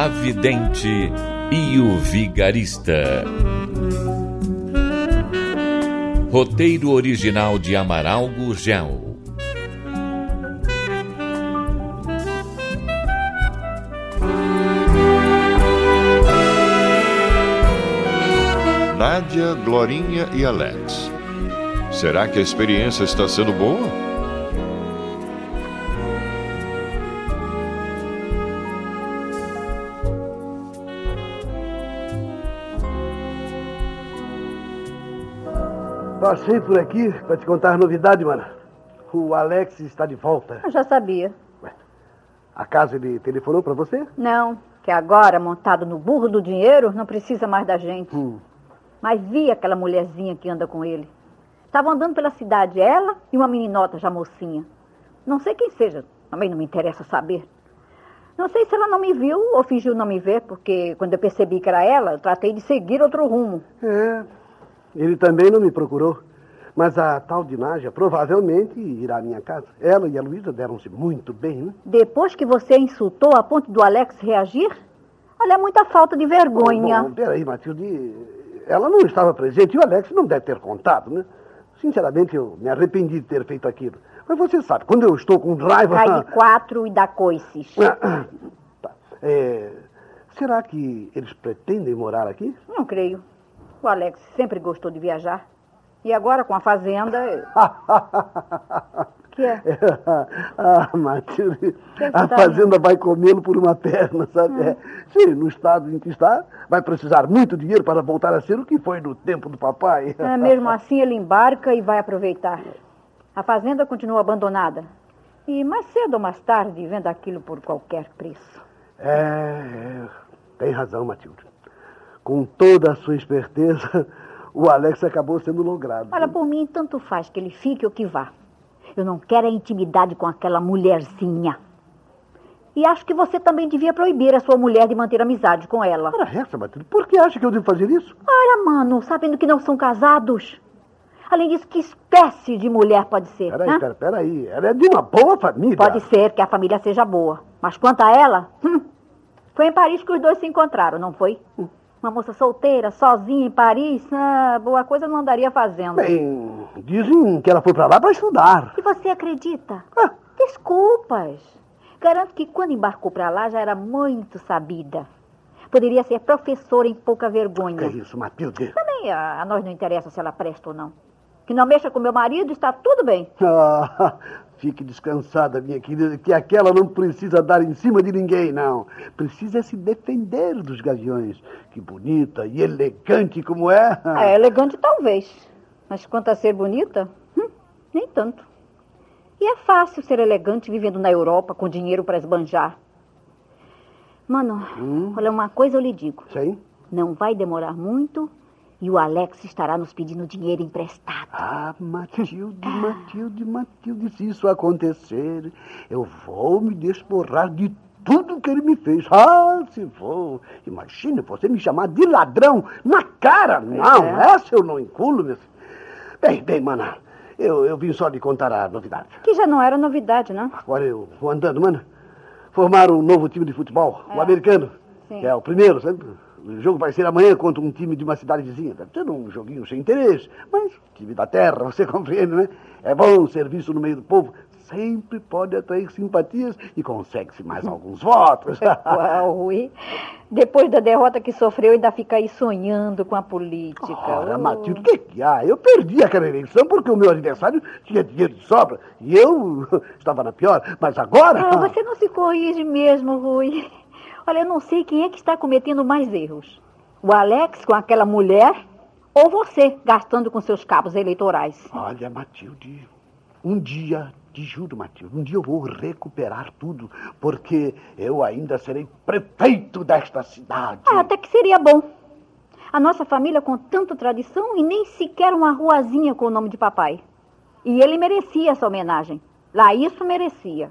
A Vidente e o Vigarista. Roteiro original de Amaral Gurgel. Nádia, Glorinha e Alex. Será que a experiência está sendo boa? Passei por aqui para te contar a novidade, mano. O Alex está de volta. Eu já sabia. Acaso ele telefonou para você? Não, que agora, montado no burro do dinheiro, não precisa mais da gente. Hum. Mas vi aquela mulherzinha que anda com ele. Estavam andando pela cidade, ela e uma meninota já mocinha. Não sei quem seja, também não me interessa saber. Não sei se ela não me viu ou fingiu não me ver, porque quando eu percebi que era ela, eu tratei de seguir outro rumo. É. Ele também não me procurou. Mas a tal de Nádia provavelmente irá à minha casa. Ela e a Luísa deram-se muito bem, né? Depois que você insultou a ponto do Alex reagir? Olha, é muita falta de vergonha. Bom, bom, peraí, Matilde. Ela não estava presente e o Alex não deve ter contado, né? Sinceramente, eu me arrependi de ter feito aquilo. Mas você sabe, quando eu estou com raiva. Cai de quatro e dá coices. Tá. É, será que eles pretendem morar aqui? Não creio. O Alex sempre gostou de viajar. E agora com a fazenda. que é? ah, Matilde, Que que a tá fazenda vai comê-lo por uma perna, sabe? Hum. É. Sim, no estado em que está, vai precisar muito dinheiro para voltar a ser o que foi no tempo do papai. É, mesmo assim, ele embarca e vai aproveitar. A fazenda continua abandonada. E mais cedo ou mais tarde, vendo aquilo por qualquer preço. É, é, tem razão, Matilde. Com toda a sua esperteza, o Alex acabou sendo logrado. Olha, por mim, tanto faz que ele fique ou que vá. Eu não quero a intimidade com aquela mulherzinha. E acho que você também devia proibir a sua mulher de manter amizade com ela. Ora, essa, Matilde, por que acha que eu devo fazer isso? Olha, mano, sabendo que não são casados. Além disso, que espécie de mulher pode ser? Peraí, hã? pera, peraí. Ela é de uma boa família. Pode ser que a família seja boa. Mas quanto a ela, hum, foi em Paris que os dois se encontraram, não foi? Uma moça solteira, sozinha em Paris, ah, boa coisa não andaria fazendo. Bem, dizem que ela foi para lá para estudar. E você acredita? Ah. Desculpas. Garanto que quando embarcou para lá já era muito sabida. Poderia ser professora em pouca Que vergonha. isso, Matilde? Também a, a nós não interessa se ela presta ou não. Que não mexa com meu marido, está tudo bem. Ah, fique descansada, minha querida, que aquela não precisa dar em cima de ninguém, não. Precisa se defender dos gaviões. Que bonita e elegante como é. É elegante talvez. Mas quanto a ser bonita, hum, nem tanto. E é fácil ser elegante vivendo na Europa com dinheiro para esbanjar. Mano, Hum? olha, uma coisa eu lhe digo. Sim? Não vai demorar muito e o Alex estará nos pedindo dinheiro emprestado. Ah, Matilde, Matilde, Matilde, se isso acontecer, eu vou me desporrar de tudo que ele me fez. Ah, se vou. Imagine você me chamar de ladrão na cara. Não, É. essa eu não enculo, meu filho. Bem, bem, mana, eu, eu vim só lhe contar a novidade. Que já não era novidade, não? Agora eu vou andando, mana. Formaram um novo time de futebol, o É. americano. Sim. É o primeiro, sabe? O jogo vai ser amanhã contra um time de uma cidade vizinha. Deve ser um joguinho sem interesse, mas time da terra, você compreende, né? É bom o serviço no meio do povo. Sempre pode atrair simpatias e consegue-se mais alguns votos. Uau, Rui. Depois da derrota que sofreu, ainda fica aí sonhando com a política. Ora, Oh. Matilde, o que que há? Eu perdi aquela eleição porque o meu aniversário tinha dinheiro de sobra. E eu estava na pior. Mas agora... Ah, você não se corrige mesmo, Rui. Olha, eu não sei quem é que está cometendo mais erros. O Alex com aquela mulher ou você gastando com seus cabos eleitorais. Olha, Matilde, um dia Te juro, Matilde, um dia eu vou recuperar tudo, porque eu ainda serei prefeito desta cidade. Ah, até que seria bom. A nossa família com tanta tradição e nem sequer uma ruazinha com o nome de papai. E ele merecia essa homenagem. Lá isso merecia.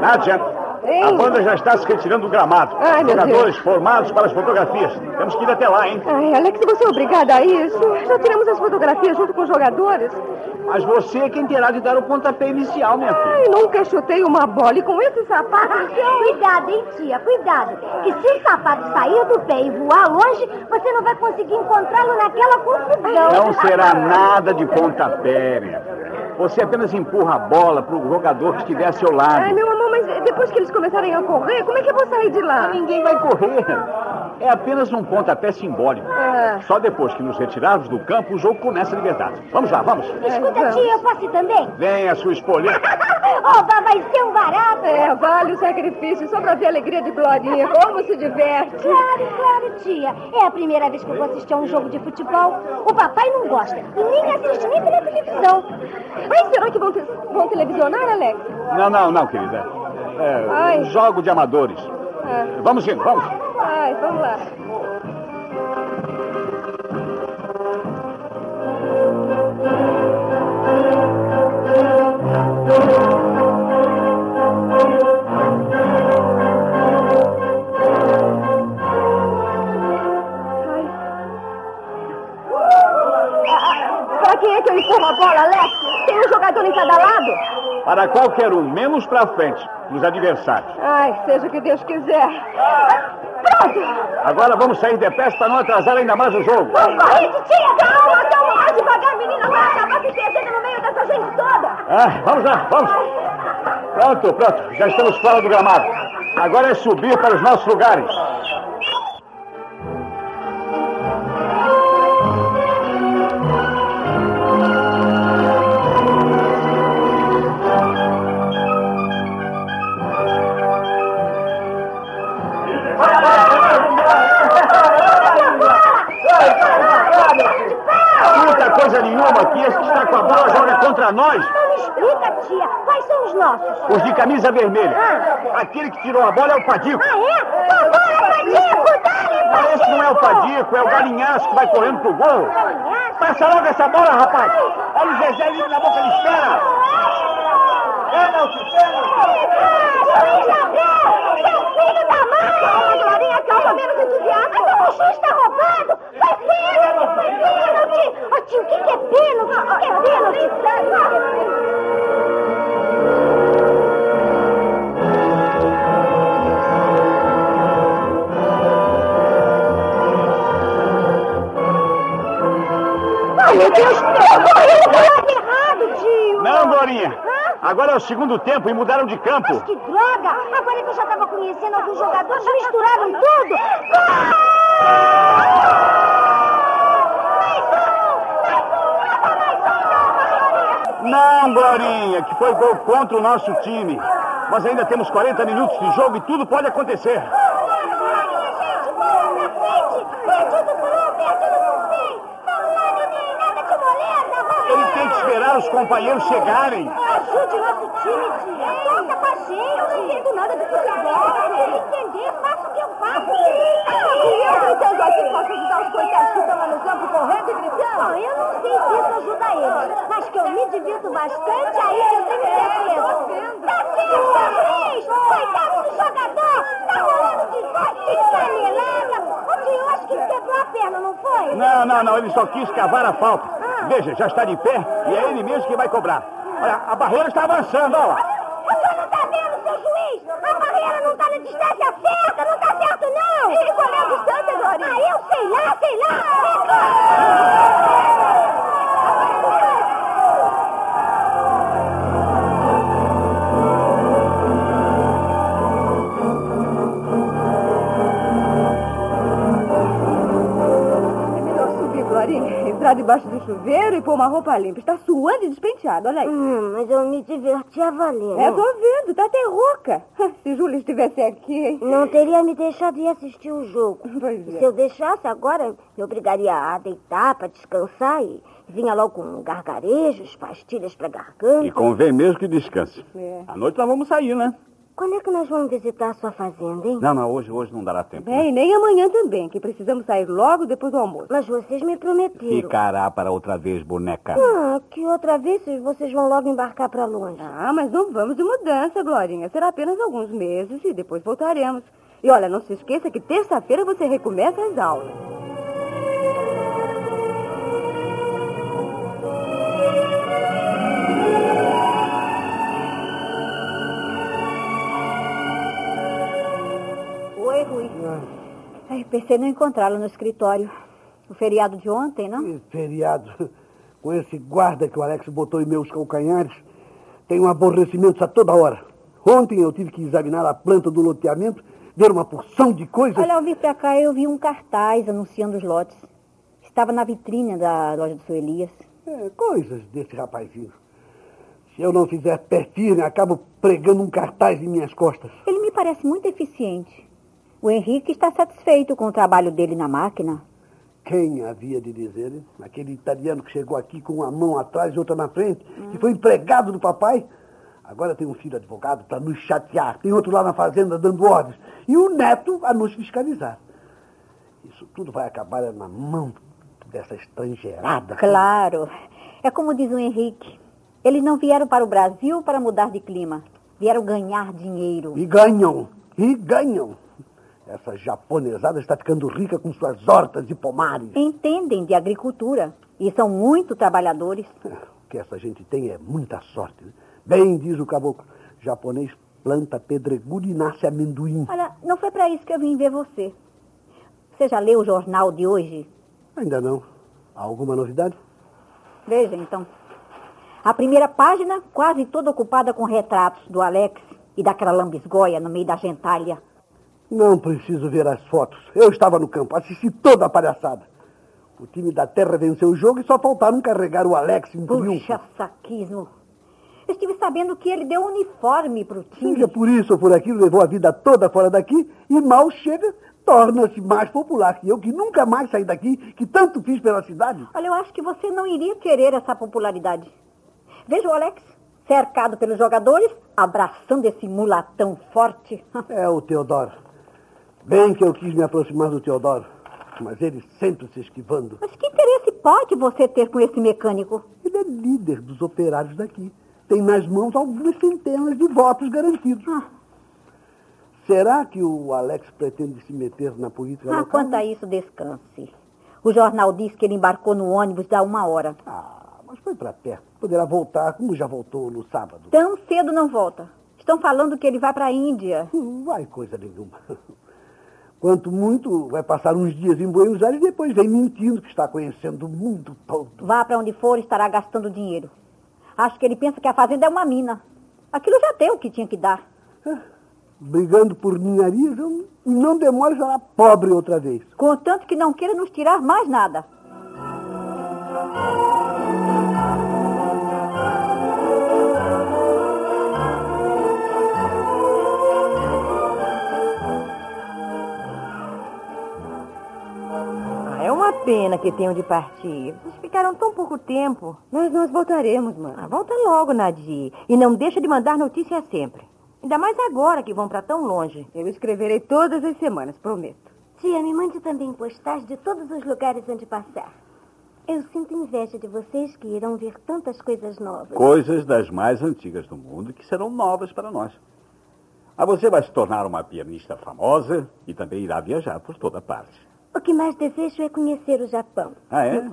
Nádia, a banda já está se retirando do gramado. Ai, Jogadores formados para as fotografias. Temos que ir até lá, hein? Ai, Alex, você é obrigada a isso. Já tiramos as fotografias junto com os jogadores. Mas você é quem terá de dar o pontapé inicial, minha filha. Ai, nunca chutei uma bola e com esse sapato. Cuidado, hein, tia, cuidado. Que se o sapato sair do pé e voar longe, você não vai conseguir encontrá-lo naquela confusão. Não será nada de pontapé, minha filha. Você apenas empurra a bola para o jogador que estiver a seu lado. Ai, meu amor, mas depois que eles começarem a correr, como é que eu vou sair de lá? Ninguém vai correr. É apenas um pontapé simbólico. Ah. Só depois que nos retirarmos do campo, o jogo começa de verdade. Vamos lá, vamos. Escuta, tia, eu posso ir também? Vem a sua espoleta. Oba, vai ser um barato. É, vale o sacrifício só pra ver a alegria de Glorinha. Como se diverte. Claro, claro, tia. É a primeira vez que eu vou assistir a um jogo de futebol. O papai não gosta e nem assiste nem pela televisão. Mas será que vão, te- vão televisionar, Alex? Não, não, não, querida. É, Ai. um jogo de amadores. Ah. Vamos indo, vamos. Ai, vamos lá. Pra Para qualquer um, menos pra frente, nos adversários. Ai, seja o que Deus quiser. Pronto! Agora vamos sair depressa para não atrasar ainda mais o jogo. Corrente, tia, Calma, calma, mais devagar, menina. Vai acabar se perdendo no meio dessa gente toda. Ah, vamos lá, vamos. Pronto, pronto. Já estamos fora do gramado. Agora é subir para os nossos lugares. Esse que está com a bola joga contra nós. Não me explica, tia. Quais são os nossos? Os de camisa vermelha. Aquele que tirou a bola é o Padico. Ah, é? Vambora, Padico, dale, Mas esse não é o Padico, é o Galinhaço que vai correndo pro gol. Passa logo essa bola, rapaz. Olha o Zezé livre na boca de espera. Pênalti, Abel, seu filho da! Calma, Glorinha, calma, menos entusiasmo. Mas o juiz está roubado! Foi pênalti! Foi pênalti! Ô tio, o que, que é pênalti? O que, é pênalti? Ai, meu Deus, eu corri pro lado errado, tio. Não, Glorinha. Agora é o segundo tempo e mudaram de campo. Que droga! Agora que eu já estava conhecendo alguns jogadores, misturaram tudo! Não, Glorinha, que foi gol contra o nosso time. Mas ainda temos 40 minutos de jogo e tudo pode acontecer. Ele tem que esperar os companheiros chegarem. Ajude nosso time, tia. Toca com a gente. Eu não entendo nada de futebol. Para entender, faça o que eu faço. E eu gritando assim, posso ajudar os coitados que estão lá no campo correndo e gritando? Bom, eu não sei se isso ajuda eles. Mas que eu me divirto bastante, aí eu tenho certeza. Tá certo, Cris. Coitado do jogador! Tá rolando de sorte, que canelada! O tio acho que quebrou a perna, não foi? Não, não, não. Ele só quis cavar a falta. Veja, já está de pé e é ele mesmo que vai cobrar. Olha, a barreira está avançando, olha lá. O senhor não está vendo, seu juiz? A barreira não está na distância certa, não está certo, não. E qual é a distância, Glorinha? Ah, eu sei lá, sei lá. Entrar debaixo do chuveiro e pôr uma roupa limpa. Está suando e despenteado, olha aí. Hum, mas eu me diverti a valer. É, tô vendo, tá até rouca. Se Júlia estivesse aqui, hein? Não teria me deixado ir assistir o jogo. Pois Se é. eu deixasse agora, me obrigaria a deitar para descansar e vinha logo com gargarejos, pastilhas para garganta. E convém mesmo que descanse. É. À noite nós vamos sair, né? Quando é que nós vamos visitar a sua fazenda, hein? Não, não, hoje, hoje não dará tempo. né? Bem, nem amanhã também, que precisamos sair logo depois do almoço. Mas vocês me prometeram. Ficará para outra vez, boneca. Ah, que outra vez vocês vão logo embarcar para longe. Ah, mas não vamos de mudança, Glorinha. Será apenas alguns meses e depois voltaremos. E olha, não se esqueça que terça-feira você recomeça as aulas. Ai, pensei não encontrá-lo no escritório. O feriado de ontem, não? Feriado. Com esse guarda que o Alex botou em meus calcanhares, tenho aborrecimentos a toda hora. Ontem eu tive que examinar a planta do loteamento, ver uma porção de coisas. Olha, ao vir pra cá eu vi um cartaz anunciando os lotes. Estava na vitrine da loja do seu Elias. É, coisas desse rapazinho. Se eu não fizer firme, acabo pregando um cartaz em minhas costas. Ele me parece muito eficiente. O Henrique está satisfeito com o trabalho dele na máquina. Quem havia de dizer, hein? Aquele italiano que chegou aqui com uma mão atrás e outra na frente, que foi empregado do papai. Agora tem um filho advogado para nos chatear, tem outro lá na fazenda dando ordens, e o neto a nos fiscalizar. Isso tudo vai acabar na mão dessa estrangeirada. Claro. É como diz o Henrique. Eles não vieram para o Brasil para mudar de clima. Vieram ganhar dinheiro. E ganham, e ganham. Essa japonesada está ficando rica com suas hortas e pomares. Entendem de agricultura e são muito trabalhadores. O que essa gente tem é muita sorte. né? Bem, diz o caboclo, japonês planta pedregulho e nasce amendoim. Olha, não foi para isso que eu vim ver você. Você já leu o jornal de hoje? Ainda não. Há alguma novidade? Veja, então. A primeira página quase toda ocupada com retratos do Alex e daquela lambisgoia no meio da gentalha. Não preciso ver as fotos. Eu estava no campo, assisti toda a palhaçada. O time da Terra venceu o jogo e só faltaram carregar o Alex em triunfo. Puxa saquismo. Eu estive sabendo que ele deu uniforme para o time. Seja por isso ou por aquilo, levou a vida toda fora daqui e mal chega, torna-se mais popular que eu, que nunca mais saí daqui, que tanto fiz pela cidade. Olha, eu acho que você não iria querer essa popularidade. Veja o Alex, cercado pelos jogadores, abraçando esse mulatão forte. É o Teodoro. Bem que eu quis me aproximar do Teodoro, mas ele sempre se esquivando. Mas que interesse pode você ter com esse mecânico? Ele é líder dos operários daqui. Tem nas mãos algumas centenas de votos garantidos. Ah. Será que o Alex pretende se meter na política Ah, local? quanto a isso, descanse. O jornal diz que ele embarcou no ônibus da uma hora. Ah, mas foi para perto. Poderá voltar, como já voltou no sábado. Tão cedo não volta. Estão falando que ele vai para a Índia. Não vai coisa nenhuma. Quanto muito, vai passar uns dias em Buenos Aires e depois vem mentindo que está conhecendo o mundo todo. Vá para onde for, estará gastando dinheiro. Acho que ele pensa que a fazenda é uma mina. Aquilo já deu o que tinha que dar. Brigando por ninharias, não demora será pobre outra vez. Contanto que não queira nos tirar mais nada. Pena que tenham de partir. Vocês ficaram tão pouco tempo. Mas nós voltaremos, mãe. Ah, volta logo, Nadir. E não deixa de mandar notícias sempre. Ainda mais agora que vão para tão longe. Eu escreverei todas as semanas, prometo. Tia, me mande também postais de todos os lugares onde passar. Eu sinto inveja de vocês que irão ver tantas coisas novas. Coisas das mais antigas do mundo que serão novas para nós. Ah, você vai se tornar uma pianista famosa e também irá viajar por toda parte. O que mais desejo é conhecer o Japão. Ah, é? É.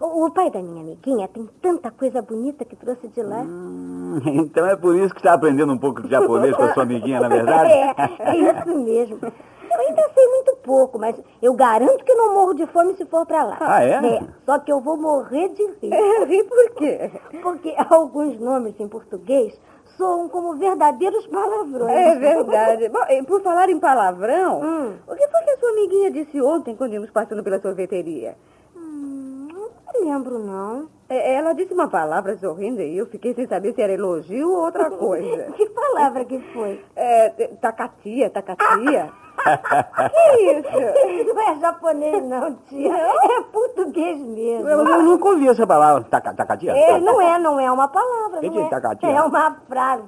O, o pai da minha amiguinha tem tanta coisa bonita que trouxe de lá. Hum, então é por isso que está aprendendo um pouco de japonês com a sua amiguinha, na verdade? É, é isso mesmo. Eu ainda sei muito pouco, mas eu garanto que não morro de fome se for pra lá. Ah, é? Só que eu vou morrer de rir. rir por quê? Porque alguns nomes em português soam como verdadeiros palavrões. É verdade. Bom, por falar em palavrão, Hum. o que foi que a sua amiguinha disse ontem quando íamos passando pela sorveteria? Hum, não lembro, não. É, Ela disse uma palavra sorrindo e eu fiquei sem saber se era elogio ou outra coisa. Que palavra que foi? É, tacatia, tacatia. que isso? Não é japonês, não, tia. É português mesmo. Eu, eu nunca ouvi essa palavra. Taca, tacatia? É, não é, não é uma palavra. Que não é é. tacatia? É uma frase.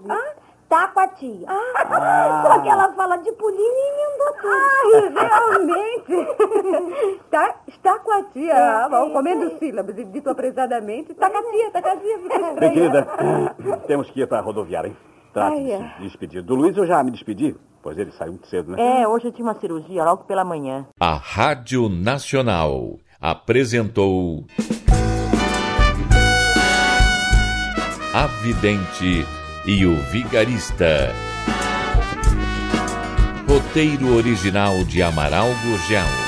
Tá com a tia. Só que ela fala de pulinho e emendou tudo. Ai, realmente. Tá, está com a tia, ah, bom, comendo sílabas e dito apressadamente. Tacatia, tacatia. fica Bem, estranho. querida, temos que ir para a rodoviária, hein? Trate de Ai, se despedir. Do Luiz eu já me despedi, pois ele saiu muito cedo, né? É, hoje eu tinha uma cirurgia logo pela manhã. A Rádio Nacional apresentou A Vidente e o Vigarista. Roteiro original de Amaral Gurgel.